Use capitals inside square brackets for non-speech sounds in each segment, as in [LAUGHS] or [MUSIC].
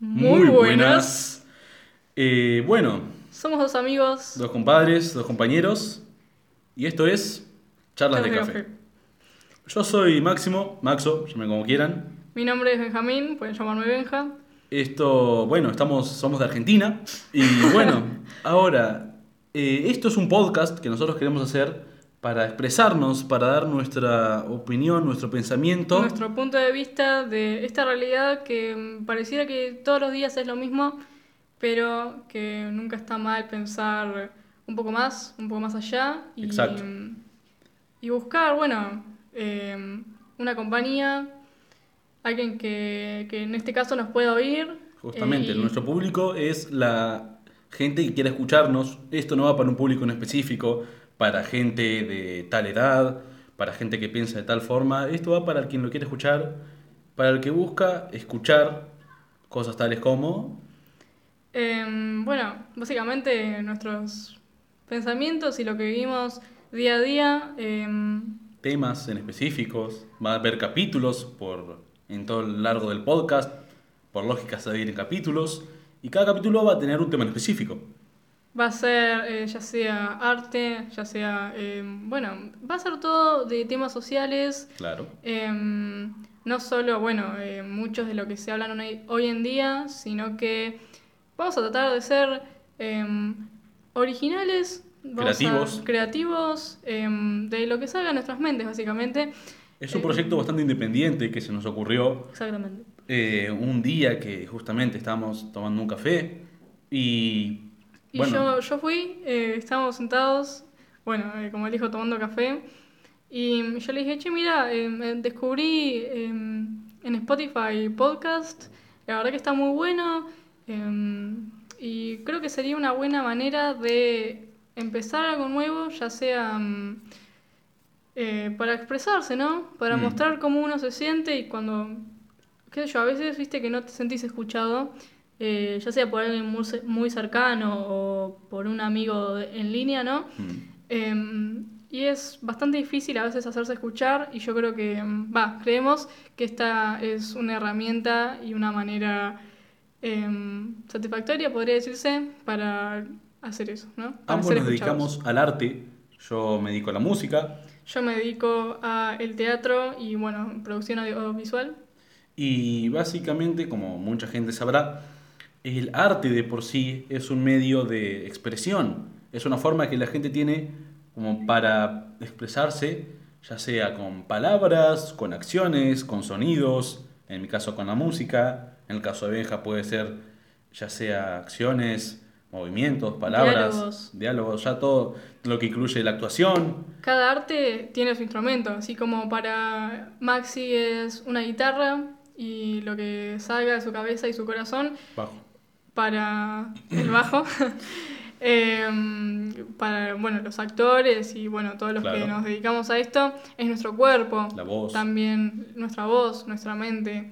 Muy buenas. Eh, bueno, Somos dos amigos. dos compadres, dos compañeros. Y esto es Charlas de Café. Yo soy Máximo, Maxo, llamen como quieran. Mi nombre es Benjamín, pueden llamarme Benja. Esto, bueno, estamos, somos de Argentina. Y bueno, [LAUGHS] ahora, eh, esto es un podcast que nosotros queremos hacer para expresarnos, para dar nuestra opinión, nuestro pensamiento. Nuestro punto de vista de esta realidad que mm, pareciera que todos los días es lo mismo, pero que nunca está mal pensar un poco más, un poco más allá. Y, Exacto. mm, Y buscar, bueno, eh, una compañía, alguien que, que en este caso nos pueda oír. Justamente, eh, y- nuestro público es la gente que quiere escucharnos. Esto no va para un público en específico, para gente de tal edad, para gente que piensa de tal forma. Esto va para quien lo quiere escuchar, para el que busca escuchar cosas tales como Em, bueno, básicamente nuestros pensamientos y lo que vivimos día a día. em, temas en específicos. Va a haber capítulos por en todo el largo del podcast. Por lógica se en capítulos. Y cada capítulo va a tener un tema en específico. Va a ser eh, ya sea arte, ya sea, em, bueno, va a ser todo de temas sociales. Claro. em, no solo, bueno, eh, muchos de lo que se hablan hoy, en día, sino que vamos a tratar de ser em, originales. vamos a- Creativos. creativos, em, de lo que salga de nuestras mentes, básicamente. Es un Eh, proyecto bastante independiente que se nos ocurrió Exactamente. eh, un día que justamente estábamos tomando un café y Y bueno, yo, yo fui, eh, estábamos sentados, bueno, eh, como él dijo, tomando café. Y yo le dije, che, mira, eh, me descubrí eh, en Spotify podcast, la verdad que está muy bueno. eh, y creo que sería una buena manera de empezar algo nuevo, ya sea eh, para expresarse, ¿no? Para Mm. mostrar cómo uno se siente y cuando, qué sé yo, a veces viste que no te sentís escuchado, eh, ya sea por alguien muy, ce- muy cercano o por un amigo en línea, ¿no? mm, Em, y es bastante difícil a veces hacerse escuchar y yo creo que, em, va, creemos que esta es una herramienta y una manera em, satisfactoria, podría decirse, para hacer eso, ¿no? Para ambos nos dedicamos al arte. Yo me dedico a la música Yo me dedico al teatro y, bueno, producción audiovisual. y básicamente, como mucha gente sabrá, el arte de por sí es un medio de expresión. Es una forma que la gente tiene como para expresarse, ya sea con palabras, con acciones, con sonidos, en mi caso con la música, en el caso de Benja puede ser ya sea acciones, movimientos, palabras, Diálogos. diálogos, ya todo lo que incluye la actuación. Cada arte tiene su instrumento, así como para Maxi es una guitarra y lo que salga de su cabeza y su corazón, Bajo. Para el bajo, [LAUGHS] em, para bueno, los actores y bueno, todos los que Claro. nos dedicamos a esto, es nuestro cuerpo, La voz. también nuestra voz, nuestra mente.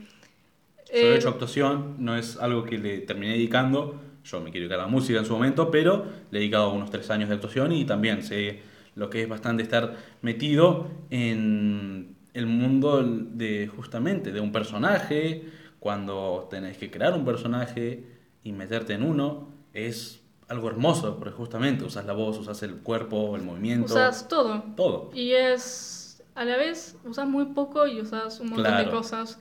Yo he Eh, hecho actuación, no es algo que le terminé dedicando. Yo me quiero dedicar a la música en su momento, pero le he dedicado unos tres años de actuación y también sé lo que es bastante estar metido en el mundo de justamente de un personaje. Cuando tenés que crear un personaje y meterte en uno, es algo hermoso, porque justamente usas la voz, usas el cuerpo, el movimiento, usas todo. todo. Y es, a la vez, usas muy poco y usas un montón de cosas.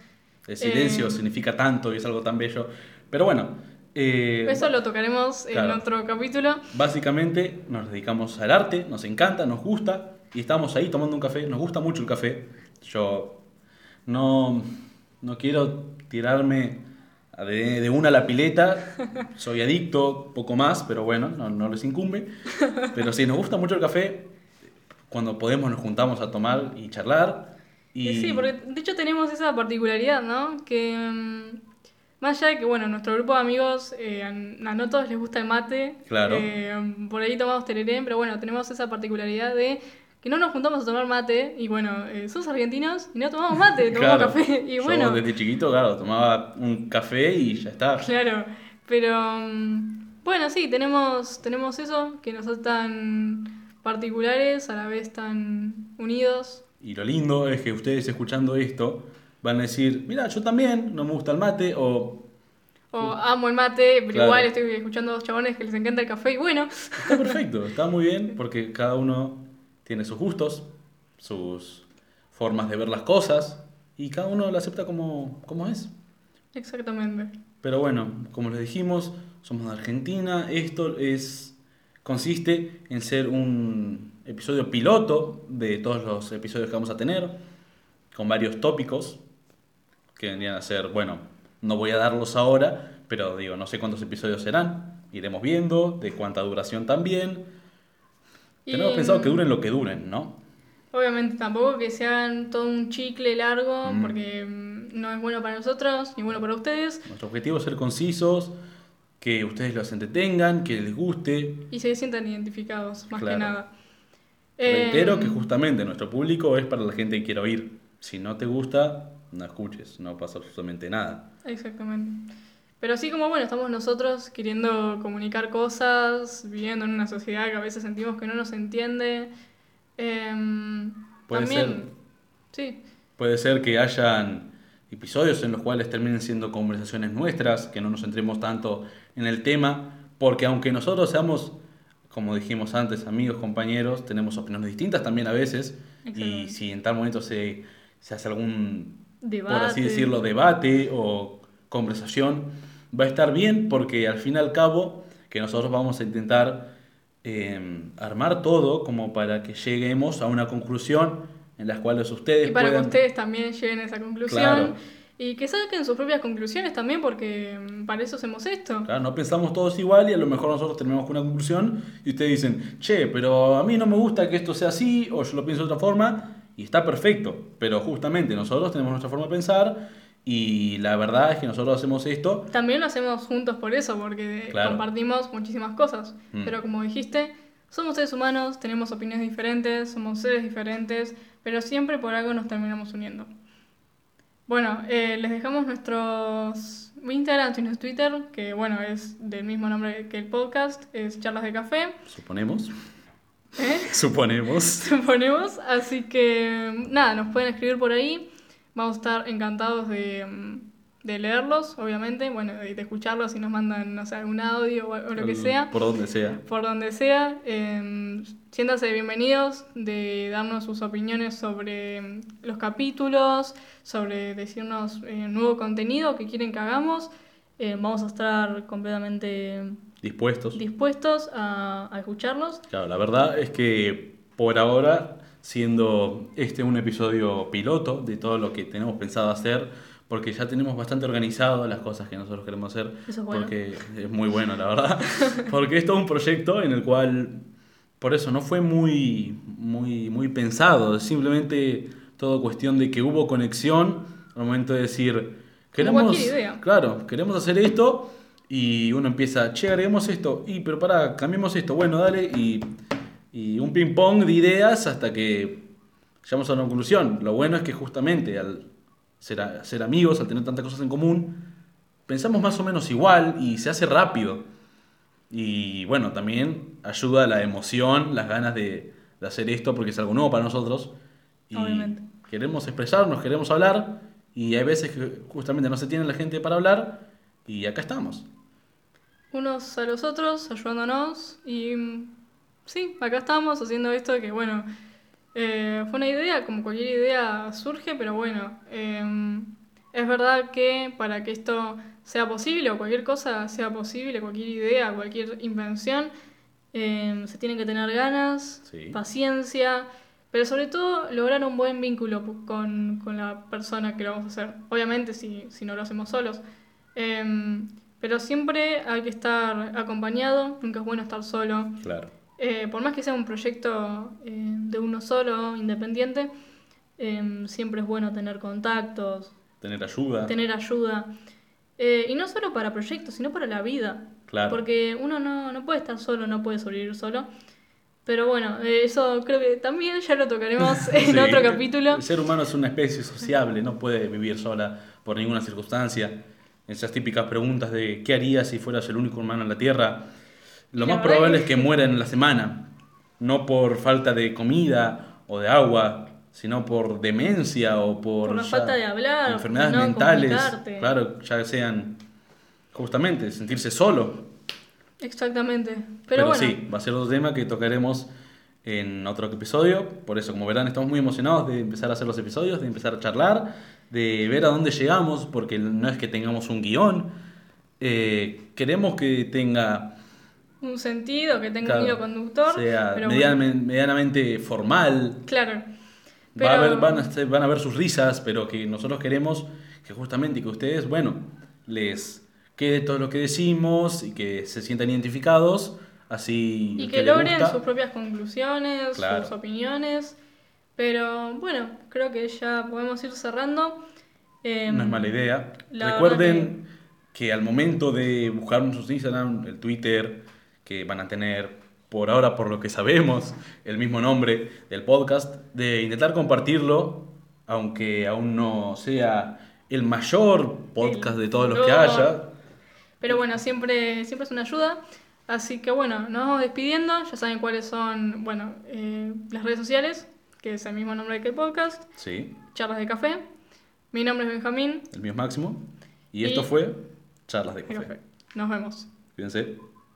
El silencio Eh, significa tanto y es algo tan bello. Pero bueno, eh, Eso lo tocaremos Claro. en otro capítulo. Básicamente nos dedicamos al arte, nos encanta, nos gusta y estamos ahí tomando un café, nos gusta mucho el café. Yo no, no quiero tirarme de, de una a la pileta, soy adicto, poco más, pero bueno, no, no les incumbe. Pero sí, nos gusta mucho el café, cuando podemos nos juntamos a tomar y charlar. Y, sí, porque de hecho tenemos esa particularidad, ¿no? Que mm, más allá de que, bueno, nuestro grupo de amigos, eh, a no todos les gusta el mate. Claro. eh, por ahí tomamos tereré, pero bueno, tenemos esa particularidad de que no nos juntamos a tomar mate y bueno, eh, somos argentinos y no tomamos mate, [LAUGHS] tomamos Claro, café. Y yo bueno, desde chiquito, claro, tomaba un café y ya está. claro. Pero mm, bueno, sí, tenemos, tenemos eso, que nos hace tan particulares, a la vez tan unidos. Y lo lindo es que ustedes escuchando esto van a decir, mira, yo también, no me gusta el mate, o O amo el mate, pero Claro. igual estoy escuchando a dos chabones que les encanta el café y bueno. Está perfecto, [LAUGHS] está muy bien porque cada uno tiene sus gustos, sus formas de ver las cosas y cada uno lo acepta como, como es. Exactamente. Pero bueno, como les dijimos, somos de Argentina. Esto es consiste en ser un episodio piloto de todos los episodios que vamos a tener, con varios tópicos que vendrían a ser, bueno, no voy a darlos ahora, pero digo, no sé cuántos episodios serán. Iremos viendo, de cuánta duración también. Y, Tenemos pensado que duren lo que duren, ¿no? Obviamente tampoco que se hagan todo un chicle largo, Mm. porque mm, no es bueno para nosotros ni bueno para ustedes. Nuestro objetivo es ser concisos, que ustedes los entretengan, que les guste. Y se sientan identificados, más Claro. que nada. Reitero Eh, que justamente nuestro público es para la gente que quiere oír. Si no te gusta, no escuches, no pasa absolutamente nada. Exactamente. Pero así como, bueno, estamos nosotros queriendo comunicar cosas, viviendo en una sociedad que a veces sentimos que no nos entiende. em, Puede también, sí, Puede ser que hayan episodios en los cuales terminen siendo conversaciones nuestras, que no nos centremos tanto en el tema, porque aunque nosotros seamos, como dijimos antes, amigos, compañeros, tenemos opiniones distintas también a veces, y si en tal momento se, se hace algún, por así Debate. decirlo, debate o conversación, va a estar bien porque al fin y al cabo que nosotros vamos a intentar eh, armar todo como para que lleguemos a una conclusión en las cuales ustedes y para puedan... que ustedes también lleguen a esa conclusión. Claro. Y que saquen sus propias conclusiones también, porque mm, para eso hacemos esto. Claro, no pensamos todos igual y a lo mejor nosotros terminamos con una conclusión y ustedes dicen, che, pero a mí no me gusta que esto sea así o yo lo pienso de otra forma y está perfecto. Pero justamente nosotros tenemos nuestra forma de pensar y la verdad es que nosotros hacemos esto También lo hacemos juntos por eso, porque Claro. compartimos muchísimas cosas. Mm. Pero como dijiste, somos seres humanos, tenemos opiniones diferentes, somos seres diferentes, pero siempre por algo nos terminamos uniendo. Bueno, eh, les dejamos nuestros Instagram y nuestro Twitter, que bueno, es del mismo nombre que el podcast, es Charlas de Café. Suponemos. ¿eh? [LAUGHS] Suponemos. [LAUGHS] suponemos. Así que nada, nos pueden escribir por ahí. Vamos a estar encantados de, de leerlos, obviamente. Bueno, de, de escucharlos si nos mandan, no sé, algún audio o, o lo que sea. Por donde sea. Por donde sea. Eh, siéntanse bienvenidos de darnos sus opiniones sobre los capítulos, sobre decirnos eh, nuevo contenido que quieren que hagamos. Eh, vamos a estar completamente Dispuestos. dispuestos a, a escucharlos. Claro, la verdad es que por ahora, siendo este un episodio piloto de todo lo que tenemos pensado hacer, porque ya tenemos bastante organizado las cosas que nosotros queremos hacer, Eso es bueno. porque es muy bueno, la verdad, [LAUGHS] porque es todo un proyecto en el cual, por eso, no fue muy, muy, muy pensado, es simplemente todo cuestión de que hubo conexión al momento de decir, queremos, idea. claro, queremos hacer esto y uno empieza, che, agreguemos esto, y pero para, cambiemos esto, bueno, dale, y, y un ping pong de ideas hasta que llegamos a una conclusión. Lo bueno es que justamente al ser, a- ser amigos, al tener tantas cosas en común, pensamos más o menos igual y se hace rápido. Y bueno, también ayuda la emoción, las ganas de, de hacer esto porque es algo nuevo para nosotros. Y Obviamente. queremos expresarnos, queremos hablar y hay veces que justamente no se tiene la gente para hablar y acá estamos. unos a los otros, ayudándonos. Y sí, acá estamos haciendo esto que, bueno, eh, fue una idea, como cualquier idea surge, pero bueno, eh, es verdad que para que esto sea posible o cualquier cosa sea posible, cualquier idea, cualquier invención, eh, se tienen que tener ganas, Sí. paciencia. Pero sobre todo lograr un buen vínculo con, con la persona que lo vamos a hacer. Obviamente si, si no lo hacemos solos. Em, pero siempre hay que estar acompañado, nunca es bueno estar solo. Claro. Eh, por más que sea un proyecto eh, de uno solo, independiente, em, siempre es bueno tener contactos, Tener ayuda. tener ayuda. Eh, y no solo para proyectos, sino para la vida. Claro. Porque uno no, no puede estar solo, no puede sobrevivir solo. Pero bueno, eso creo que también ya lo tocaremos [LAUGHS] en Sí. otro capítulo. El ser humano es una especie sociable, no puede vivir sola por ninguna circunstancia. Esas típicas preguntas de ¿qué harías si fueras el único humano en la Tierra? Lo más probable es que muera en la semana, no por falta de comida o de agua, sino por demencia o por, Por falta de hablar, enfermedades no mentales, comunicarte. claro, ya sean justamente, sentirse solo. Exactamente. Pero, Pero, bueno, sí, va a ser otro tema que tocaremos en otro episodio. Por eso, como verán, estamos muy emocionados de empezar a hacer los episodios, de empezar a charlar, de ver a dónde llegamos, porque no es que tengamos un guion. Eh, queremos que tenga un sentido, que tenga Claro, un hilo conductor. sea pero bueno, medianamente, formal. claro. Va a haber- van, a estar- van a ver sus risas, pero que nosotros queremos que justamente que ustedes, bueno, les quede todo lo que decimos y que se sientan identificados, así Y que logren sus propias conclusiones, Claro. sus opiniones. Pero bueno, creo que ya podemos ir cerrando. Em, no es mala idea. Recuerden que... al momento de buscar nuestros Instagram, el Twitter, que van a tener por ahora, por lo que sabemos, el mismo nombre del podcast, de intentar compartirlo, aunque aún no sea el mayor podcast El de todos los que haya. Pero bueno, siempre, siempre es una ayuda. Así que bueno, nos vamos despidiendo. Ya saben cuáles son, bueno, eh, las redes sociales, que es el mismo nombre que el podcast. Sí, Charlas de Café. Mi nombre es Benjamín. el mío es Máximo. Y Y- esto fue Charlas de de Café. Café. Nos vemos. Cuídense.